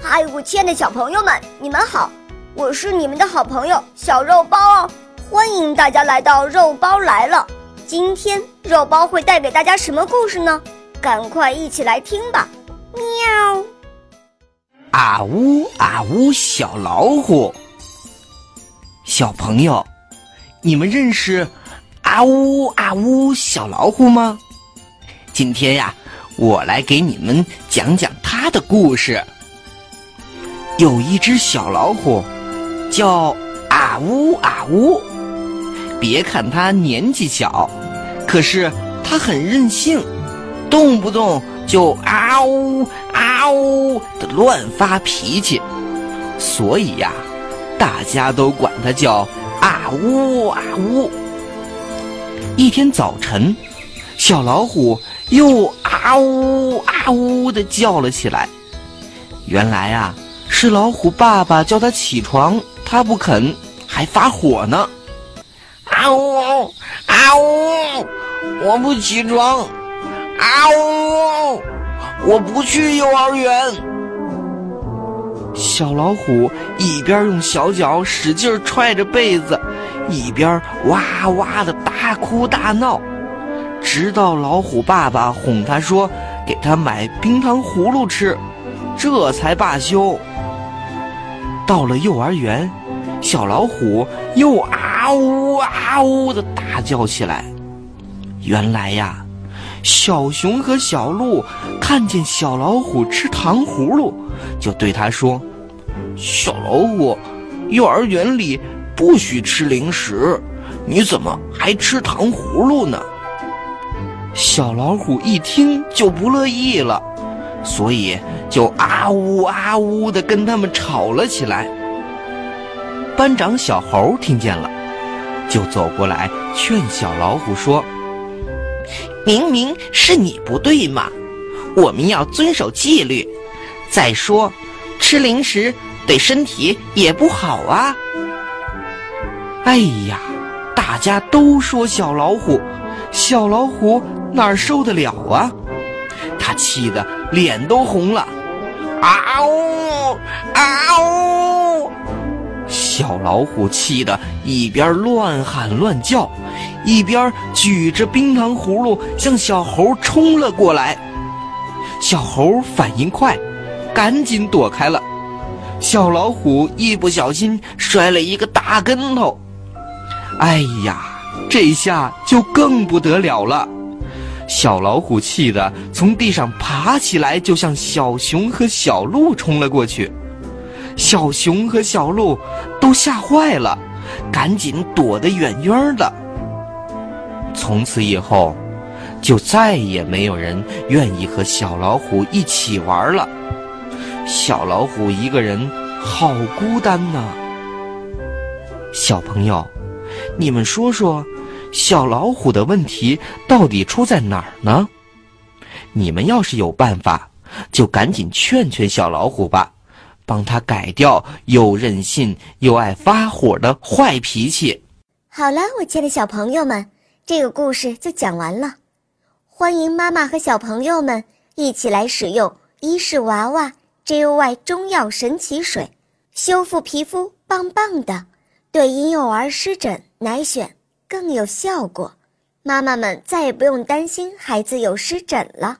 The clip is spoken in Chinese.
嗨，我亲爱的小朋友们，你们好！我是你们的好朋友小肉包哦，欢迎大家来到肉包来了。今天肉包会带给大家什么故事呢？赶快一起来听吧！喵。啊呜啊呜，小老虎。小朋友，你们认识啊呜啊呜小老虎吗？今天呀，我来给你们讲讲它的故事。有一只小老虎，叫啊呜啊呜。别看它年纪小，可是它很任性，动不动就啊呜啊呜的乱发脾气，所以呀，大家都管它叫啊呜啊呜。一天早晨，小老虎又啊呜啊呜的叫了起来。原来啊。是老虎爸爸叫他起床，他不肯，还发火呢！啊呜啊呜！我不起床！啊呜！我不去幼儿园！小老虎一边用小脚使劲踹着被子，一边哇哇的大哭大闹，直到老虎爸爸哄他说：“给他买冰糖葫芦吃。”这才罢休。到了幼儿园，小老虎又啊呜啊呜的大叫起来。原来呀，小熊和小鹿看见小老虎吃糖葫芦，就对他说：“小老虎，幼儿园里不许吃零食，你怎么还吃糖葫芦呢？”小老虎一听就不乐意了，所以。就啊呜啊呜的跟他们吵了起来。班长小猴听见了，就走过来劝小老虎说：“明明是你不对嘛，我们要遵守纪律。再说，吃零食对身体也不好啊。”哎呀，大家都说小老虎，小老虎哪受得了啊？他气得脸都红了。啊！呜啊！呜！小老虎气得一边乱喊乱叫，一边举着冰糖葫芦向小猴冲了过来。小猴反应快，赶紧躲开了。小老虎一不小心摔了一个大跟头。哎呀，这下就更不得了了。小老虎气得从地上爬起来，就向小熊和小鹿冲了过去。小熊和小鹿都吓坏了，赶紧躲得远远的。从此以后，就再也没有人愿意和小老虎一起玩了。小老虎一个人好孤单呐。小朋友，你们说说。小老虎的问题到底出在哪儿呢？你们要是有办法，就赶紧劝劝小老虎吧，帮他改掉又任性又爱发火的坏脾气。好了，我亲爱的小朋友们，这个故事就讲完了。欢迎妈妈和小朋友们一起来使用伊氏娃娃 JOY 中药神奇水，修复皮肤棒棒的，对婴幼儿湿疹奶癣。更有效果，妈妈们再也不用担心孩子有湿疹了。